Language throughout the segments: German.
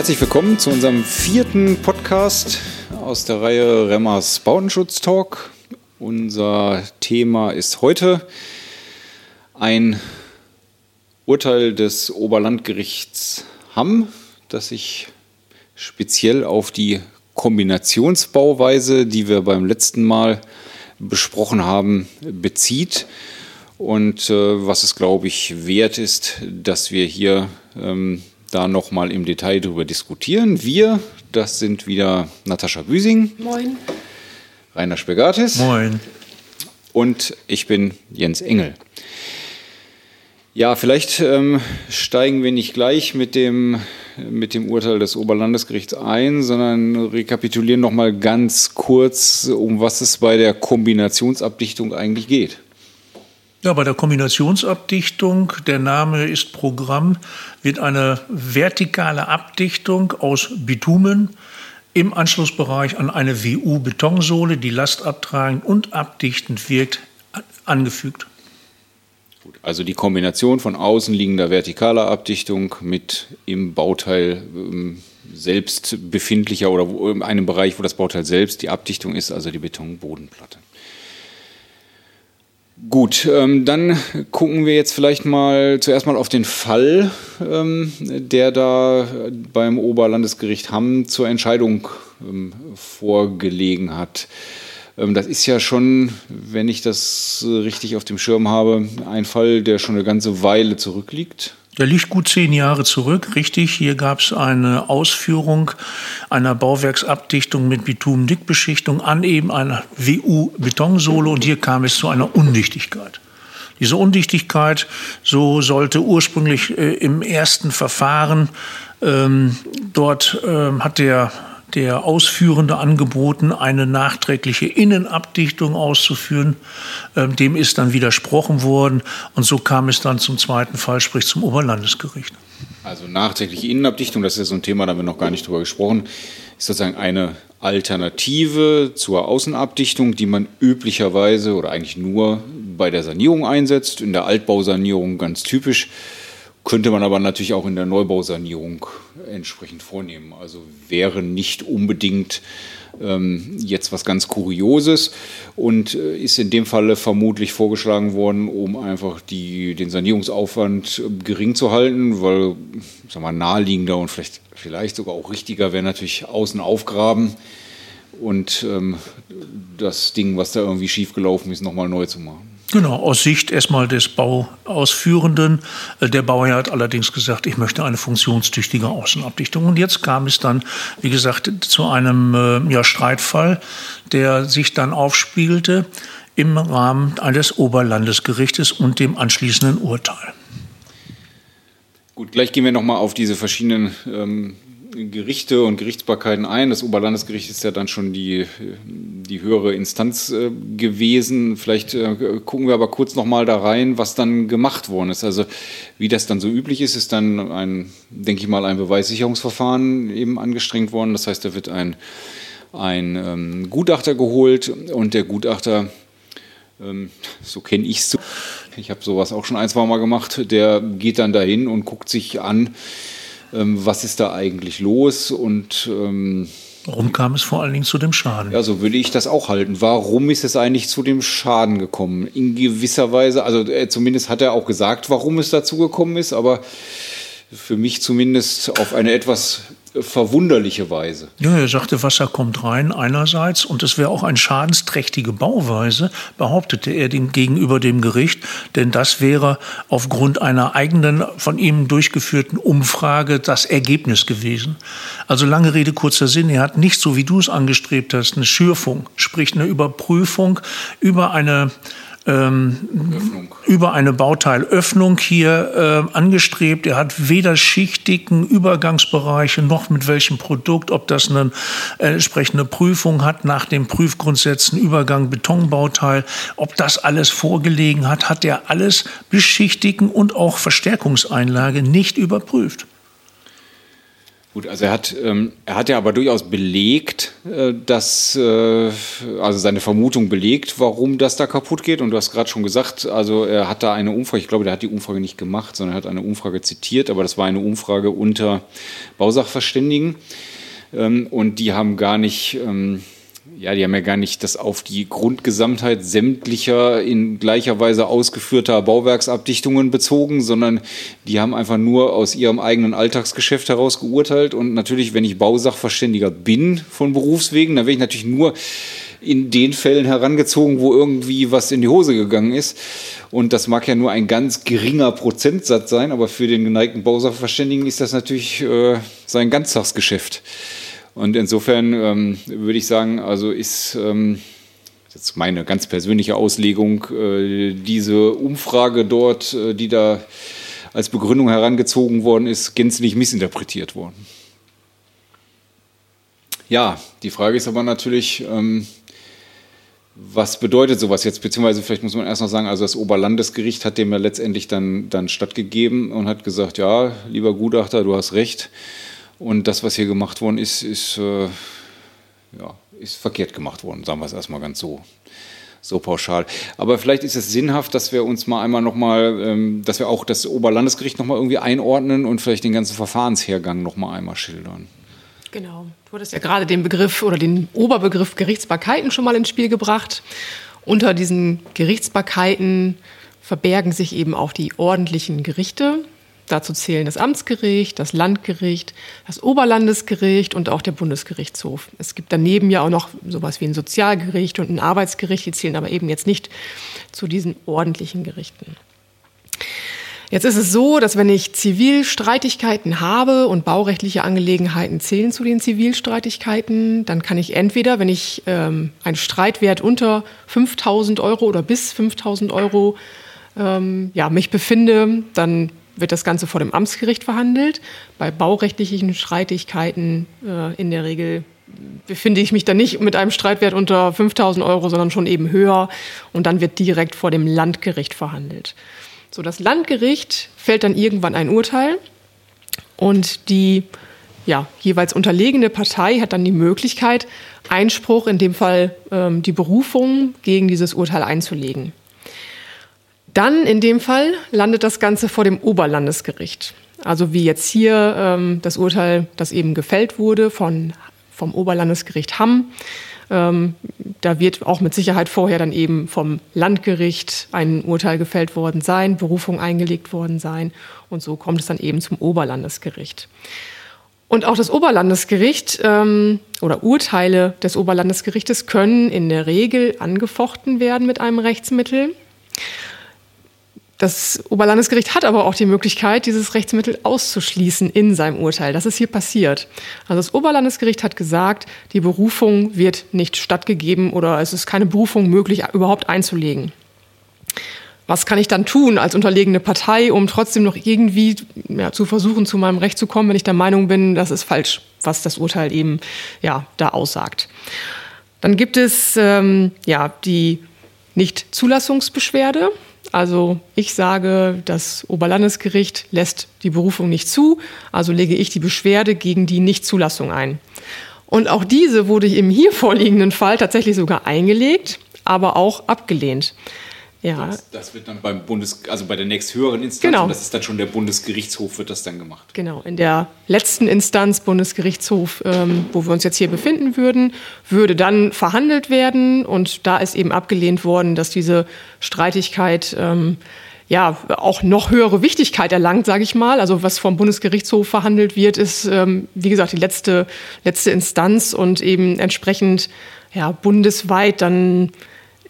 Herzlich willkommen zu unserem vierten Podcast aus der Reihe Remmers Bautenschutz Talk. Unser Thema ist heute ein Urteil des Oberlandgerichts Hamm, das sich speziell auf die Kombinationsbauweise, die wir beim letzten Mal besprochen haben, bezieht und äh, was es, glaube ich, wert ist, dass wir hier ähm, da nochmal im Detail darüber diskutieren. Wir, das sind wieder Natascha Büsing. Moin. Rainer Spegatis. Moin. Und ich bin Jens Engel. Ja, vielleicht ähm, steigen wir nicht gleich mit dem, mit dem Urteil des Oberlandesgerichts ein, sondern rekapitulieren nochmal ganz kurz, um was es bei der Kombinationsabdichtung eigentlich geht. Ja, bei der Kombinationsabdichtung, der Name ist Programm, wird eine vertikale Abdichtung aus Bitumen im Anschlussbereich an eine WU-Betonsohle, die lastabtragend und abdichtend wirkt, angefügt. Also die Kombination von außenliegender vertikaler Abdichtung mit im Bauteil ähm, selbst befindlicher oder in einem Bereich, wo das Bauteil selbst die Abdichtung ist, also die Betonbodenplatte. Gut, ähm, dann gucken wir jetzt vielleicht mal zuerst mal auf den Fall, ähm, der da beim Oberlandesgericht Hamm zur Entscheidung ähm, vorgelegen hat. Ähm, das ist ja schon, wenn ich das richtig auf dem Schirm habe, ein Fall, der schon eine ganze Weile zurückliegt. Der liegt gut zehn Jahre zurück, richtig. Hier gab es eine Ausführung einer Bauwerksabdichtung mit Bitumendickbeschichtung an eben einer WU-Betonsohle und hier kam es zu einer Undichtigkeit. Diese Undichtigkeit, so sollte ursprünglich äh, im ersten Verfahren, ähm, dort ähm, hat der der Ausführende angeboten, eine nachträgliche Innenabdichtung auszuführen. Ähm, dem ist dann widersprochen worden und so kam es dann zum zweiten Fall, sprich zum Oberlandesgericht. Also nachträgliche Innenabdichtung, das ist ja so ein Thema, da haben wir noch gar nicht drüber gesprochen, ist sozusagen eine Alternative zur Außenabdichtung, die man üblicherweise oder eigentlich nur bei der Sanierung einsetzt, in der Altbausanierung ganz typisch könnte man aber natürlich auch in der Neubausanierung entsprechend vornehmen. Also wäre nicht unbedingt ähm, jetzt was ganz Kurioses und äh, ist in dem Falle vermutlich vorgeschlagen worden, um einfach die, den Sanierungsaufwand äh, gering zu halten, weil sag mal, naheliegender und vielleicht, vielleicht sogar auch richtiger wäre natürlich außen aufgraben und ähm, das Ding, was da irgendwie schiefgelaufen ist, nochmal neu zu machen. Genau, aus Sicht erstmal des Bauausführenden. Äh, der Bauherr hat allerdings gesagt, ich möchte eine funktionstüchtige Außenabdichtung. Und jetzt kam es dann, wie gesagt, zu einem äh, ja, Streitfall, der sich dann aufspiegelte im Rahmen eines Oberlandesgerichtes und dem anschließenden Urteil. Gut, gleich gehen wir nochmal auf diese verschiedenen ähm, Gerichte und Gerichtsbarkeiten ein. Das Oberlandesgericht ist ja dann schon die, die höhere Instanz äh, gewesen. Vielleicht äh, gucken wir aber kurz nochmal da rein, was dann gemacht worden ist. Also wie das dann so üblich ist, ist dann ein, denke ich mal, ein Beweissicherungsverfahren eben angestrengt worden. Das heißt, da wird ein, ein ähm, Gutachter geholt und der Gutachter, ähm, so kenne ich es, ich habe sowas auch schon ein, zwei Mal gemacht, der geht dann dahin und guckt sich an, ähm, was ist da eigentlich los und ähm, Warum kam es vor allen Dingen zu dem Schaden? Ja, so würde ich das auch halten. Warum ist es eigentlich zu dem Schaden gekommen? In gewisser Weise, also äh, zumindest hat er auch gesagt, warum es dazu gekommen ist, aber für mich zumindest auf eine etwas verwunderliche Weise. Ja, er sagte, Wasser kommt rein einerseits und es wäre auch eine schadensträchtige Bauweise, behauptete er dem, gegenüber dem Gericht, denn das wäre aufgrund einer eigenen von ihm durchgeführten Umfrage das Ergebnis gewesen. Also lange Rede, kurzer Sinn, er hat nicht so, wie du es angestrebt hast, eine Schürfung, sprich eine Überprüfung über eine ähm, über eine Bauteilöffnung hier äh, angestrebt. Er hat weder schichtigen Übergangsbereiche noch mit welchem Produkt, ob das eine äh, entsprechende Prüfung hat nach den Prüfgrundsätzen Übergang Betonbauteil, ob das alles vorgelegen hat, hat er alles beschichtigen und auch Verstärkungseinlage nicht überprüft. Gut, also er hat, ähm, er hat ja aber durchaus belegt, äh, dass, äh, also seine Vermutung belegt, warum das da kaputt geht. Und du hast gerade schon gesagt, also er hat da eine Umfrage, ich glaube, der hat die Umfrage nicht gemacht, sondern er hat eine Umfrage zitiert, aber das war eine Umfrage unter Bausachverständigen. Ähm, und die haben gar nicht, ähm, ja, die haben ja gar nicht das auf die Grundgesamtheit sämtlicher in gleicher Weise ausgeführter Bauwerksabdichtungen bezogen, sondern die haben einfach nur aus ihrem eigenen Alltagsgeschäft heraus geurteilt. Und natürlich, wenn ich Bausachverständiger bin von Berufswegen, dann werde ich natürlich nur in den Fällen herangezogen, wo irgendwie was in die Hose gegangen ist. Und das mag ja nur ein ganz geringer Prozentsatz sein, aber für den geneigten Bausachverständigen ist das natürlich äh, sein Ganztagsgeschäft. Und insofern ähm, würde ich sagen, also ist ähm, jetzt meine ganz persönliche Auslegung, äh, diese Umfrage dort, äh, die da als Begründung herangezogen worden ist, gänzlich missinterpretiert worden. Ja, die Frage ist aber natürlich, ähm, was bedeutet sowas jetzt? Beziehungsweise vielleicht muss man erst noch sagen, also das Oberlandesgericht hat dem ja letztendlich dann, dann stattgegeben und hat gesagt, ja, lieber Gutachter, du hast recht. Und das, was hier gemacht worden ist, ist, äh, ja, ist verkehrt gemacht worden, sagen wir es erstmal ganz so, so pauschal. Aber vielleicht ist es sinnhaft, dass wir uns mal einmal nochmal, ähm, dass wir auch das Oberlandesgericht nochmal irgendwie einordnen und vielleicht den ganzen Verfahrenshergang nochmal einmal schildern. Genau. Du hattest ja gerade den Begriff oder den Oberbegriff Gerichtsbarkeiten schon mal ins Spiel gebracht. Unter diesen Gerichtsbarkeiten verbergen sich eben auch die ordentlichen Gerichte, Dazu zählen das Amtsgericht, das Landgericht, das Oberlandesgericht und auch der Bundesgerichtshof. Es gibt daneben ja auch noch sowas wie ein Sozialgericht und ein Arbeitsgericht, die zählen aber eben jetzt nicht zu diesen ordentlichen Gerichten. Jetzt ist es so, dass wenn ich Zivilstreitigkeiten habe und baurechtliche Angelegenheiten zählen zu den Zivilstreitigkeiten, dann kann ich entweder, wenn ich ähm, einen Streitwert unter 5000 Euro oder bis 5000 Euro ähm, ja, mich befinde, dann wird das Ganze vor dem Amtsgericht verhandelt. Bei baurechtlichen Streitigkeiten äh, in der Regel befinde ich mich dann nicht mit einem Streitwert unter 5000 Euro, sondern schon eben höher. Und dann wird direkt vor dem Landgericht verhandelt. So, das Landgericht fällt dann irgendwann ein Urteil und die ja, jeweils unterlegene Partei hat dann die Möglichkeit, Einspruch, in dem Fall ähm, die Berufung, gegen dieses Urteil einzulegen. Dann in dem Fall landet das Ganze vor dem Oberlandesgericht. Also wie jetzt hier ähm, das Urteil, das eben gefällt wurde von, vom Oberlandesgericht Hamm. Ähm, da wird auch mit Sicherheit vorher dann eben vom Landgericht ein Urteil gefällt worden sein, Berufung eingelegt worden sein. Und so kommt es dann eben zum Oberlandesgericht. Und auch das Oberlandesgericht ähm, oder Urteile des Oberlandesgerichtes können in der Regel angefochten werden mit einem Rechtsmittel. Das Oberlandesgericht hat aber auch die Möglichkeit, dieses Rechtsmittel auszuschließen in seinem Urteil. Das ist hier passiert. Also das Oberlandesgericht hat gesagt, die Berufung wird nicht stattgegeben oder es ist keine Berufung möglich, überhaupt einzulegen. Was kann ich dann tun als unterlegene Partei, um trotzdem noch irgendwie ja, zu versuchen, zu meinem Recht zu kommen, wenn ich der Meinung bin, das ist falsch, was das Urteil eben ja, da aussagt? Dann gibt es ähm, ja, die Nichtzulassungsbeschwerde. Also ich sage, das Oberlandesgericht lässt die Berufung nicht zu, also lege ich die Beschwerde gegen die Nichtzulassung ein. Und auch diese wurde im hier vorliegenden Fall tatsächlich sogar eingelegt, aber auch abgelehnt. Ja. Das, das, wird dann beim Bundes, also bei der nächsthöheren Instanz, genau. das ist dann schon der Bundesgerichtshof, wird das dann gemacht. Genau, in der letzten Instanz Bundesgerichtshof, ähm, wo wir uns jetzt hier befinden würden, würde dann verhandelt werden und da ist eben abgelehnt worden, dass diese Streitigkeit ähm, ja auch noch höhere Wichtigkeit erlangt, sage ich mal. Also was vom Bundesgerichtshof verhandelt wird, ist ähm, wie gesagt die letzte letzte Instanz und eben entsprechend ja bundesweit dann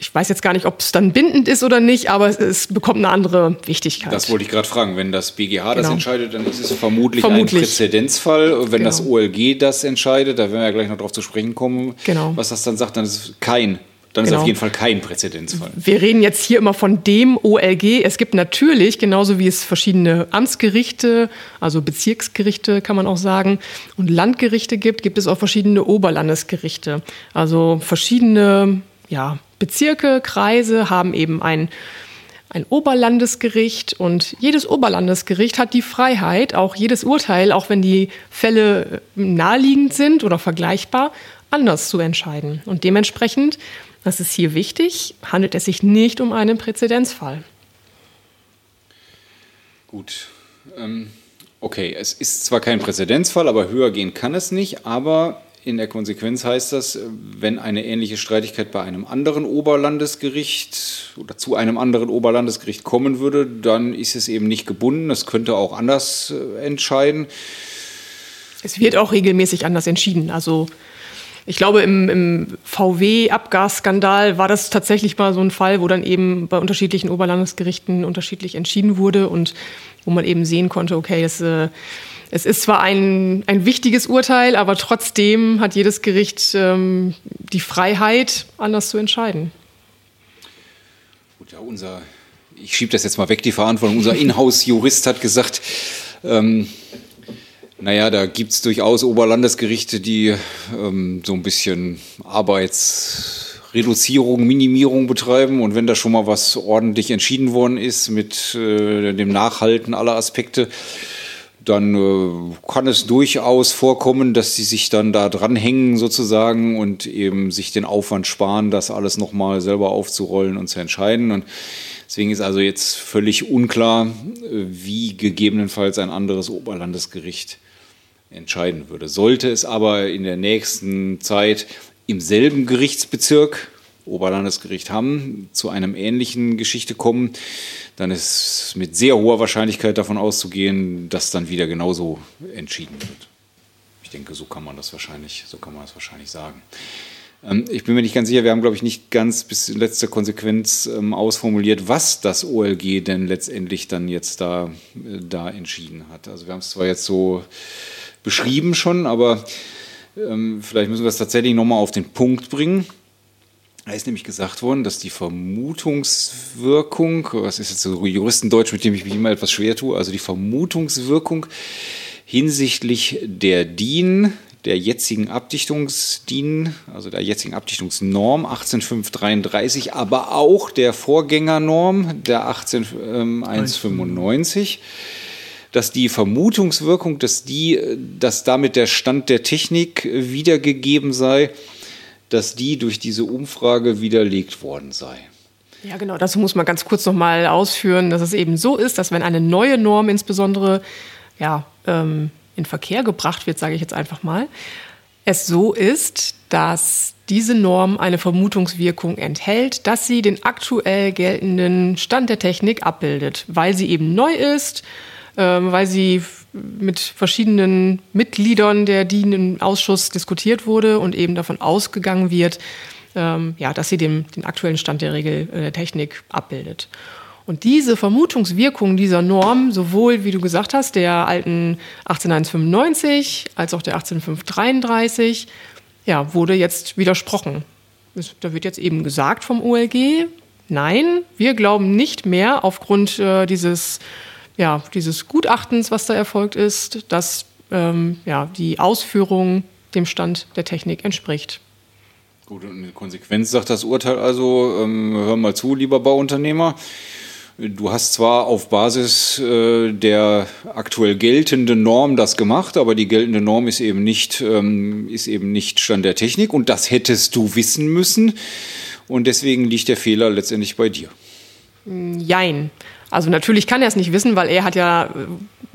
ich weiß jetzt gar nicht, ob es dann bindend ist oder nicht, aber es, es bekommt eine andere Wichtigkeit. Das wollte ich gerade fragen. Wenn das BGH genau. das entscheidet, dann ist es vermutlich, vermutlich. ein Präzedenzfall. Wenn genau. das OLG das entscheidet, da werden wir ja gleich noch darauf zu sprechen kommen, genau. was das dann sagt, dann ist es kein dann genau. ist auf jeden Fall kein Präzedenzfall. Wir reden jetzt hier immer von dem OLG. Es gibt natürlich, genauso wie es verschiedene Amtsgerichte, also Bezirksgerichte kann man auch sagen, und Landgerichte gibt, gibt es auch verschiedene Oberlandesgerichte. Also verschiedene ja, Bezirke, Kreise haben eben ein, ein Oberlandesgericht und jedes Oberlandesgericht hat die Freiheit, auch jedes Urteil, auch wenn die Fälle naheliegend sind oder vergleichbar, anders zu entscheiden. Und dementsprechend, das ist hier wichtig, handelt es sich nicht um einen Präzedenzfall. Gut. Ähm, okay, es ist zwar kein Präzedenzfall, aber höher gehen kann es nicht, aber in der Konsequenz heißt das, wenn eine ähnliche Streitigkeit bei einem anderen Oberlandesgericht oder zu einem anderen Oberlandesgericht kommen würde, dann ist es eben nicht gebunden. Es könnte auch anders äh, entscheiden. Es wird auch regelmäßig anders entschieden. Also ich glaube, im, im VW-Abgasskandal war das tatsächlich mal so ein Fall, wo dann eben bei unterschiedlichen Oberlandesgerichten unterschiedlich entschieden wurde und wo man eben sehen konnte, okay, es äh, es ist zwar ein, ein wichtiges Urteil, aber trotzdem hat jedes Gericht ähm, die Freiheit, anders zu entscheiden. Gut, ja, unser, ich schiebe das jetzt mal weg, die Verantwortung. Unser Inhouse-Jurist hat gesagt, ähm, naja, da gibt es durchaus Oberlandesgerichte, die ähm, so ein bisschen Arbeitsreduzierung, Minimierung betreiben. Und wenn da schon mal was ordentlich entschieden worden ist mit äh, dem Nachhalten aller Aspekte, dann äh, kann es durchaus vorkommen, dass sie sich dann da dranhängen sozusagen und eben sich den Aufwand sparen, das alles nochmal selber aufzurollen und zu entscheiden. Und deswegen ist also jetzt völlig unklar, äh, wie gegebenenfalls ein anderes Oberlandesgericht entscheiden würde. Sollte es aber in der nächsten Zeit im selben Gerichtsbezirk Oberlandesgericht Hamm zu einem ähnlichen Geschichte kommen, dann ist mit sehr hoher Wahrscheinlichkeit davon auszugehen, dass dann wieder genauso entschieden wird. Ich denke, so kann man das wahrscheinlich, so kann man das wahrscheinlich sagen. Ähm, ich bin mir nicht ganz sicher, wir haben, glaube ich, nicht ganz bis in letzter Konsequenz ähm, ausformuliert, was das OLG denn letztendlich dann jetzt da, äh, da entschieden hat. Also wir haben es zwar jetzt so beschrieben schon, aber ähm, vielleicht müssen wir es tatsächlich nochmal auf den Punkt bringen. Da ist nämlich gesagt worden, dass die Vermutungswirkung, was ist jetzt so Juristendeutsch, mit dem ich mich immer etwas schwer tue, also die Vermutungswirkung hinsichtlich der DIN, der jetzigen Abdichtungsdien, also der jetzigen Abdichtungsnorm 18533, aber auch der Vorgängernorm der 18195, dass die Vermutungswirkung, dass die, dass damit der Stand der Technik wiedergegeben sei, dass die durch diese Umfrage widerlegt worden sei. Ja, genau. Dazu muss man ganz kurz noch mal ausführen, dass es eben so ist, dass wenn eine neue Norm insbesondere ja, ähm, in Verkehr gebracht wird, sage ich jetzt einfach mal, es so ist, dass diese Norm eine Vermutungswirkung enthält, dass sie den aktuell geltenden Stand der Technik abbildet, weil sie eben neu ist, ähm, weil sie mit verschiedenen Mitgliedern der DIN im Ausschuss diskutiert wurde und eben davon ausgegangen wird, ähm, ja, dass sie den, den aktuellen Stand der Regel äh, der Technik abbildet. Und diese Vermutungswirkung dieser Norm, sowohl, wie du gesagt hast, der alten 18195 als auch der 18533, ja, wurde jetzt widersprochen. Da wird jetzt eben gesagt vom OLG, nein, wir glauben nicht mehr aufgrund äh, dieses ja, dieses Gutachtens, was da erfolgt ist, dass ähm, ja, die Ausführung dem Stand der Technik entspricht. Gut, und in Konsequenz sagt das Urteil also, ähm, hör mal zu, lieber Bauunternehmer, Du hast zwar auf Basis äh, der aktuell geltenden Norm das gemacht, aber die geltende Norm ist eben nicht, ähm, ist eben nicht Stand der Technik und das hättest du wissen müssen und deswegen liegt der Fehler letztendlich bei dir. Jein. Also natürlich kann er es nicht wissen, weil er hat ja äh,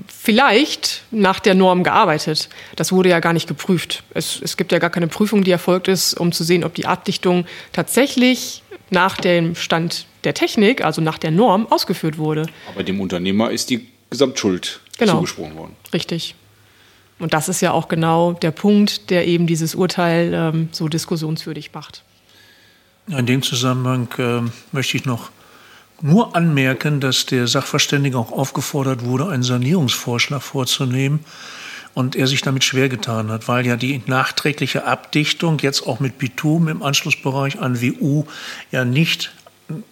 vielleicht nach der Norm gearbeitet. Das wurde ja gar nicht geprüft. Es, es gibt ja gar keine Prüfung, die erfolgt ist, um zu sehen, ob die Abdichtung tatsächlich nach dem Stand der Technik, also nach der Norm, ausgeführt wurde. Aber dem Unternehmer ist die Gesamtschuld genau. zugesprochen worden. Richtig. Und das ist ja auch genau der Punkt, der eben dieses Urteil ähm, so diskussionswürdig macht. In dem Zusammenhang äh, möchte ich noch nur anmerken, dass der Sachverständige auch aufgefordert wurde, einen Sanierungsvorschlag vorzunehmen und er sich damit schwer getan hat, weil ja die nachträgliche Abdichtung jetzt auch mit Bitum im Anschlussbereich an WU ja nicht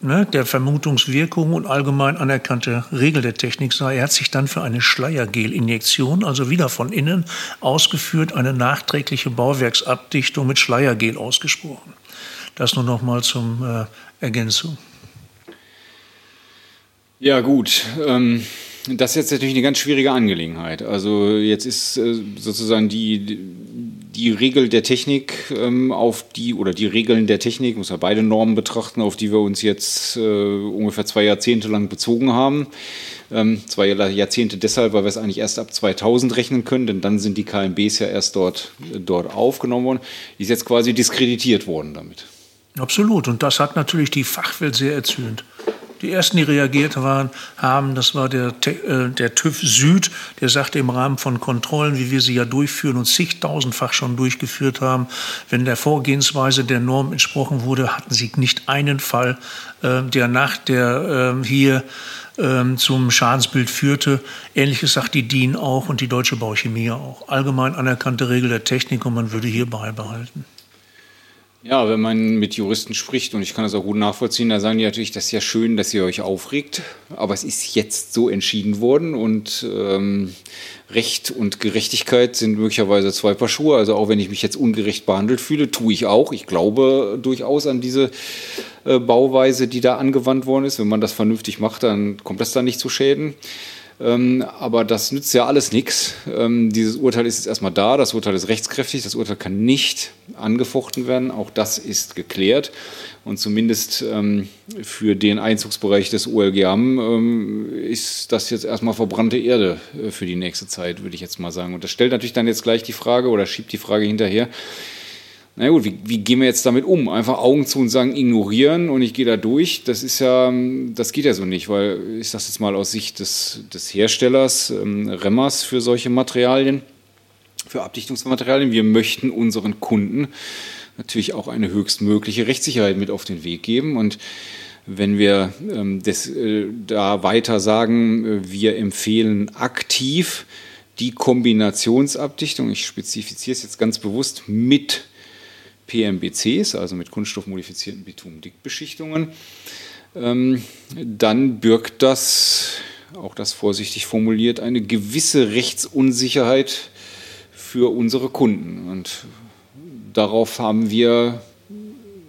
ne, der Vermutungswirkung und allgemein anerkannte Regel der Technik sei. Er hat sich dann für eine Schleiergel-Injektion, also wieder von innen ausgeführt, eine nachträgliche Bauwerksabdichtung mit Schleiergel ausgesprochen. Das nur noch mal zum äh, Ergänzung. Ja, gut. Ähm, das ist jetzt natürlich eine ganz schwierige Angelegenheit. Also jetzt ist äh, sozusagen die, die Regel der Technik ähm, auf die, oder die Regeln der Technik, muss ja beide Normen betrachten, auf die wir uns jetzt äh, ungefähr zwei Jahrzehnte lang bezogen haben. Ähm, zwei Jahrzehnte deshalb, weil wir es eigentlich erst ab 2000 rechnen können, denn dann sind die KMBs ja erst dort, dort aufgenommen worden. Die ist jetzt quasi diskreditiert worden damit. Absolut. Und das hat natürlich die Fachwelt sehr erzürnt. Die ersten, die reagiert waren, haben, das war der, äh, der TÜV Süd, der sagte im Rahmen von Kontrollen, wie wir sie ja durchführen und zigtausendfach schon durchgeführt haben, wenn der Vorgehensweise der Norm entsprochen wurde, hatten sie nicht einen Fall, äh, der nach der äh, hier ähm, zum Schadensbild führte. Ähnliches sagt die DIN auch und die Deutsche Bauchemie auch. Allgemein anerkannte Regel der Technik und man würde hier beibehalten. Ja, wenn man mit Juristen spricht, und ich kann das auch gut nachvollziehen, da sagen die natürlich, das ist ja schön, dass ihr euch aufregt, aber es ist jetzt so entschieden worden und ähm, Recht und Gerechtigkeit sind möglicherweise zwei Paar Schuhe. Also auch wenn ich mich jetzt ungerecht behandelt fühle, tue ich auch. Ich glaube durchaus an diese äh, Bauweise, die da angewandt worden ist. Wenn man das vernünftig macht, dann kommt das da nicht zu Schäden. Ähm, aber das nützt ja alles nichts. Ähm, dieses Urteil ist jetzt erstmal da, das Urteil ist rechtskräftig, das Urteil kann nicht angefochten werden, auch das ist geklärt. Und zumindest ähm, für den Einzugsbereich des OLGAM ähm, ist das jetzt erstmal verbrannte Erde äh, für die nächste Zeit, würde ich jetzt mal sagen. Und das stellt natürlich dann jetzt gleich die Frage oder schiebt die Frage hinterher, na gut, wie, wie, gehen wir jetzt damit um? Einfach Augen zu und sagen, ignorieren und ich gehe da durch. Das ist ja, das geht ja so nicht, weil ich sage jetzt mal aus Sicht des, des Herstellers, ähm, Remmers für solche Materialien, für Abdichtungsmaterialien, wir möchten unseren Kunden natürlich auch eine höchstmögliche Rechtssicherheit mit auf den Weg geben und wenn wir ähm, das, äh, da weiter sagen, äh, wir empfehlen aktiv die Kombinationsabdichtung, ich spezifiziere es jetzt ganz bewusst, mit PMBCs, also mit kunststoffmodifizierten Bitumendickbeschichtungen, ähm, dann birgt das, auch das vorsichtig formuliert, eine gewisse Rechtsunsicherheit für unsere Kunden. Und darauf haben wir,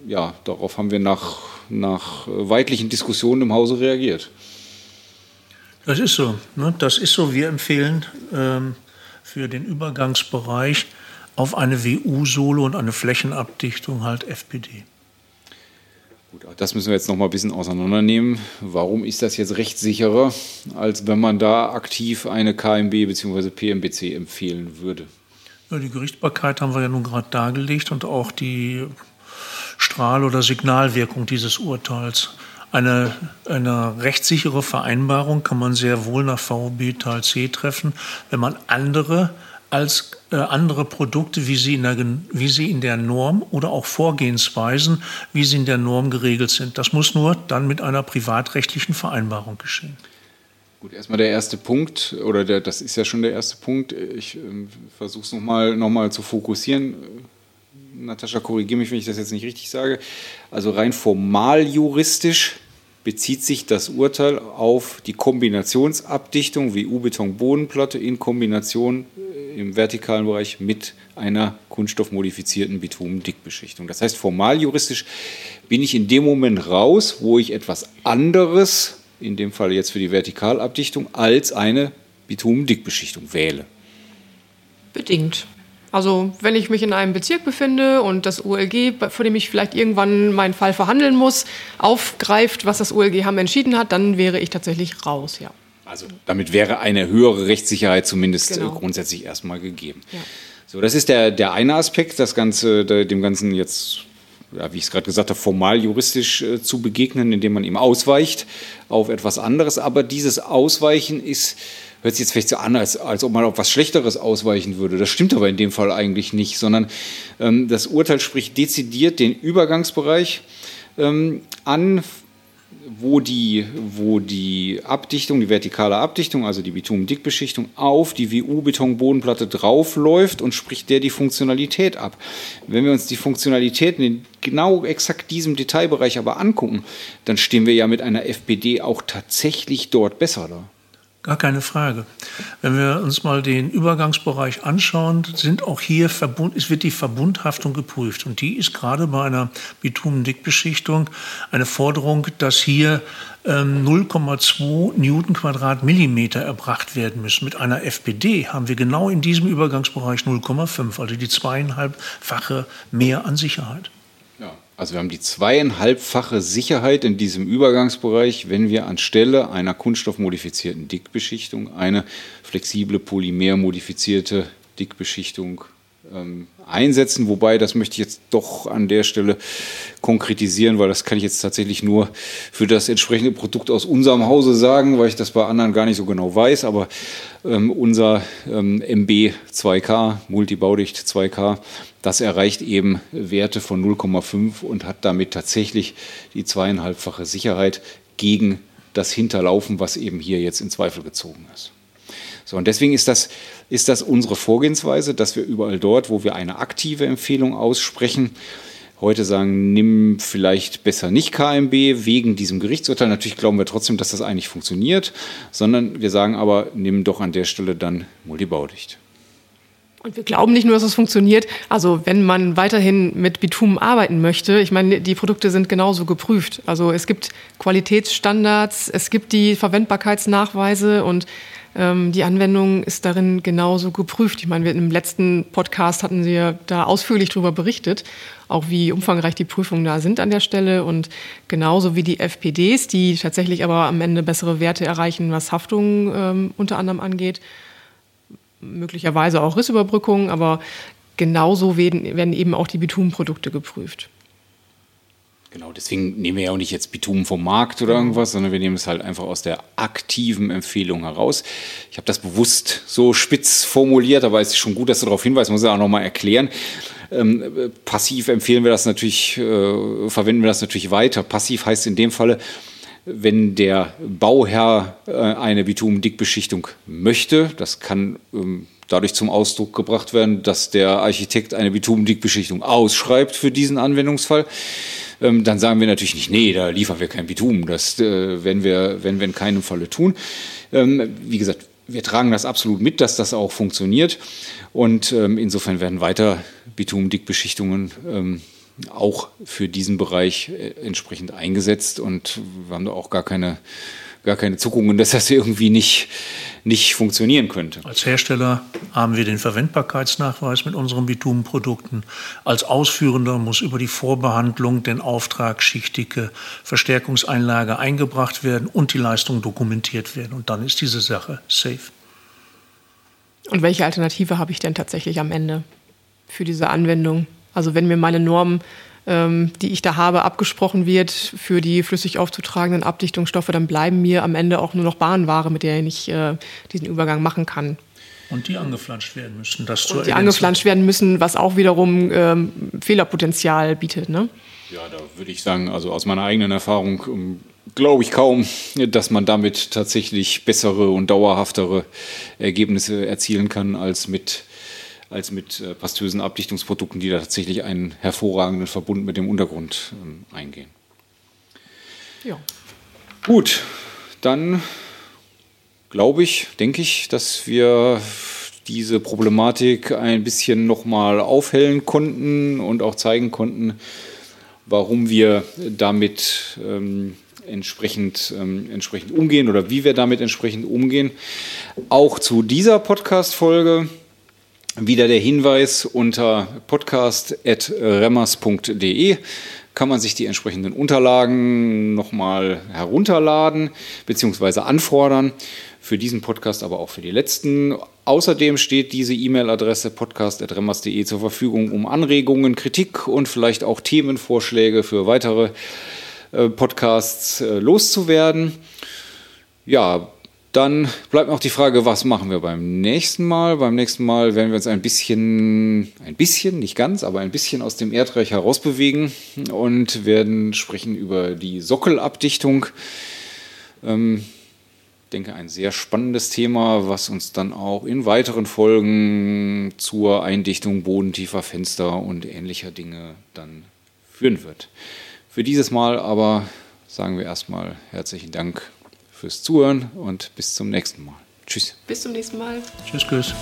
ja, darauf haben wir nach, nach weitlichen Diskussionen im Hause reagiert. Das ist so. Ne? Das ist so. Wir empfehlen ähm, für den Übergangsbereich auf eine WU-Sohle und eine Flächenabdichtung halt FPD. Gut, das müssen wir jetzt noch mal ein bisschen auseinandernehmen. Warum ist das jetzt rechtssicherer, als wenn man da aktiv eine KMB bzw. PMBC empfehlen würde? Ja, die Gerichtsbarkeit haben wir ja nun gerade dargelegt und auch die Strahl- oder Signalwirkung dieses Urteils. Eine, eine rechtssichere Vereinbarung kann man sehr wohl nach VOB Teil C treffen, wenn man andere als äh, andere Produkte, wie sie, in der, wie sie in der Norm oder auch Vorgehensweisen, wie sie in der Norm geregelt sind. Das muss nur dann mit einer privatrechtlichen Vereinbarung geschehen. Gut, erstmal der erste Punkt, oder der, das ist ja schon der erste Punkt. Ich äh, versuche es nochmal noch mal zu fokussieren. Natascha, korrigiere mich, wenn ich das jetzt nicht richtig sage. Also rein formal juristisch bezieht sich das Urteil auf die Kombinationsabdichtung wie U-Beton-Bodenplatte in Kombination im vertikalen Bereich mit einer kunststoffmodifizierten Bitumendickbeschichtung. Das heißt, formal juristisch bin ich in dem Moment raus, wo ich etwas anderes, in dem Fall jetzt für die Vertikalabdichtung, als eine Bitumendickbeschichtung wähle. Bedingt. Also wenn ich mich in einem Bezirk befinde und das OLG, vor dem ich vielleicht irgendwann meinen Fall verhandeln muss, aufgreift, was das OLG haben entschieden hat, dann wäre ich tatsächlich raus, ja. Also damit wäre eine höhere Rechtssicherheit zumindest äh, genau. grundsätzlich erstmal gegeben. Ja. So, das ist der, der eine Aspekt, das Ganze, dem Ganzen jetzt ja, wie ich es gerade gesagt habe, formal juristisch äh, zu begegnen, indem man ihm ausweicht auf etwas anderes. Aber dieses Ausweichen ist hört sich jetzt vielleicht so an, als, als ob man auf was Schlechteres ausweichen würde. Das stimmt aber in dem Fall eigentlich nicht, sondern ähm, das Urteil spricht dezidiert den Übergangsbereich ähm, an, wo die, wo die Abdichtung, die vertikale Abdichtung, also die Bitumendickbeschichtung, auf die WU-Betonbodenplatte draufläuft und spricht der die Funktionalität ab. Wenn wir uns die Funktionalitäten in genau exakt diesem Detailbereich aber angucken, dann stehen wir ja mit einer FPD auch tatsächlich dort besser da. Gar keine Frage. Wenn wir uns mal den Übergangsbereich anschauen, sind auch hier Verbund, es wird die Verbundhaftung geprüft. Und die ist gerade bei einer Bitumendickbeschichtung eine Forderung, dass hier ähm, 0,2 Newton Quadratmillimeter erbracht werden müssen. Mit einer FPD haben wir genau in diesem Übergangsbereich 0,5, also die zweieinhalbfache mehr an Sicherheit. Also wir haben die zweieinhalbfache Sicherheit in diesem Übergangsbereich, wenn wir anstelle einer kunststoffmodifizierten Dickbeschichtung eine flexible polymermodifizierte Dickbeschichtung ähm, einsetzen. Wobei, das möchte ich jetzt doch an der Stelle konkretisieren, weil das kann ich jetzt tatsächlich nur für das entsprechende Produkt aus unserem Hause sagen, weil ich das bei anderen gar nicht so genau weiß. Aber ähm, unser ähm, MB 2K, Multibaudicht 2K, das erreicht eben Werte von 0,5 und hat damit tatsächlich die zweieinhalbfache Sicherheit gegen das Hinterlaufen, was eben hier jetzt in Zweifel gezogen ist. So, und deswegen ist das, ist das unsere Vorgehensweise, dass wir überall dort, wo wir eine aktive Empfehlung aussprechen, heute sagen, nimm vielleicht besser nicht KMB wegen diesem Gerichtsurteil. Natürlich glauben wir trotzdem, dass das eigentlich funktioniert, sondern wir sagen aber, nimm doch an der Stelle dann Multibaudicht. Und wir glauben nicht nur, dass es funktioniert. Also wenn man weiterhin mit Bitumen arbeiten möchte, ich meine, die Produkte sind genauso geprüft. Also es gibt Qualitätsstandards, es gibt die Verwendbarkeitsnachweise und ähm, die Anwendung ist darin genauso geprüft. Ich meine, wir im letzten Podcast hatten Sie da ausführlich darüber berichtet, auch wie umfangreich die Prüfungen da sind an der Stelle und genauso wie die FPDs, die tatsächlich aber am Ende bessere Werte erreichen, was Haftung ähm, unter anderem angeht möglicherweise auch Rissüberbrückungen, aber genauso werden, werden eben auch die Bitumenprodukte geprüft. Genau, deswegen nehmen wir ja auch nicht jetzt Bitumen vom Markt oder irgendwas, sondern wir nehmen es halt einfach aus der aktiven Empfehlung heraus. Ich habe das bewusst so spitz formuliert, aber es ist schon gut, dass du darauf hinweist, muss ich auch nochmal erklären. Ähm, passiv empfehlen wir das natürlich, äh, verwenden wir das natürlich weiter. Passiv heißt in dem Falle, wenn der Bauherr äh, eine Bitumendickbeschichtung möchte, das kann ähm, dadurch zum Ausdruck gebracht werden, dass der Architekt eine Bitumendickbeschichtung ausschreibt für diesen Anwendungsfall, ähm, dann sagen wir natürlich nicht, nee, da liefern wir kein Bitumen. Das äh, werden, wir, werden wir in keinem Falle tun. Ähm, wie gesagt, wir tragen das absolut mit, dass das auch funktioniert. Und insofern werden weiter Bitumendickbeschichtungen auch für diesen Bereich äh, entsprechend eingesetzt und wir haben da auch gar keine, gar keine Zuckungen, dass das irgendwie nicht, nicht funktionieren könnte. Als Hersteller haben wir den Verwendbarkeitsnachweis mit unseren Bitumenprodukten. Als Ausführender muss über die Vorbehandlung den Auftrag schichtige Verstärkungseinlage eingebracht werden und die Leistung dokumentiert werden. Und dann ist diese Sache safe. Und welche Alternative habe ich denn tatsächlich am Ende für diese Anwendung? Also wenn mir meine Norm, ähm, die ich da habe, abgesprochen wird für die flüssig aufzutragenden Abdichtungsstoffe, dann bleiben mir am Ende auch nur noch Bahnware, mit der ich äh, diesen Übergang machen kann. Und die angeflanscht werden müssen. Das Und die angeflanscht werden müssen, was auch wiederum ähm, Fehlerpotenzial bietet. Ne? Ja, da würde ich sagen, also aus meiner eigenen Erfahrung ähm, glaube ich kaum, dass man damit tatsächlich bessere und dauerhaftere Ergebnisse erzielen kann als mit als mit äh, pastösen Abdichtungsprodukten, die da tatsächlich einen hervorragenden Verbund mit dem Untergrund ähm, eingehen. Ja. Gut, dann glaube ich, denke ich, dass wir diese Problematik ein bisschen nochmal aufhellen konnten und auch zeigen konnten, warum wir damit ähm, entsprechend, ähm, entsprechend umgehen oder wie wir damit entsprechend umgehen. Auch zu dieser Podcast-Folge wieder der Hinweis unter podcast.remmers.de kann man sich die entsprechenden Unterlagen nochmal herunterladen bzw. anfordern. Für diesen Podcast, aber auch für die letzten. Außerdem steht diese E-Mail-Adresse podcast.remmers.de zur Verfügung, um Anregungen, Kritik und vielleicht auch Themenvorschläge für weitere äh, Podcasts äh, loszuwerden. Ja, dann bleibt noch die Frage, was machen wir beim nächsten Mal? Beim nächsten Mal werden wir uns ein bisschen, ein bisschen, nicht ganz, aber ein bisschen aus dem Erdreich herausbewegen und werden sprechen über die Sockelabdichtung. Ähm, ich denke, ein sehr spannendes Thema, was uns dann auch in weiteren Folgen zur Eindichtung bodentiefer Fenster und ähnlicher Dinge dann führen wird. Für dieses Mal aber sagen wir erstmal herzlichen Dank fürs Zuhören und bis zum nächsten Mal. Tschüss. Bis zum nächsten Mal. Tschüss, tschüss.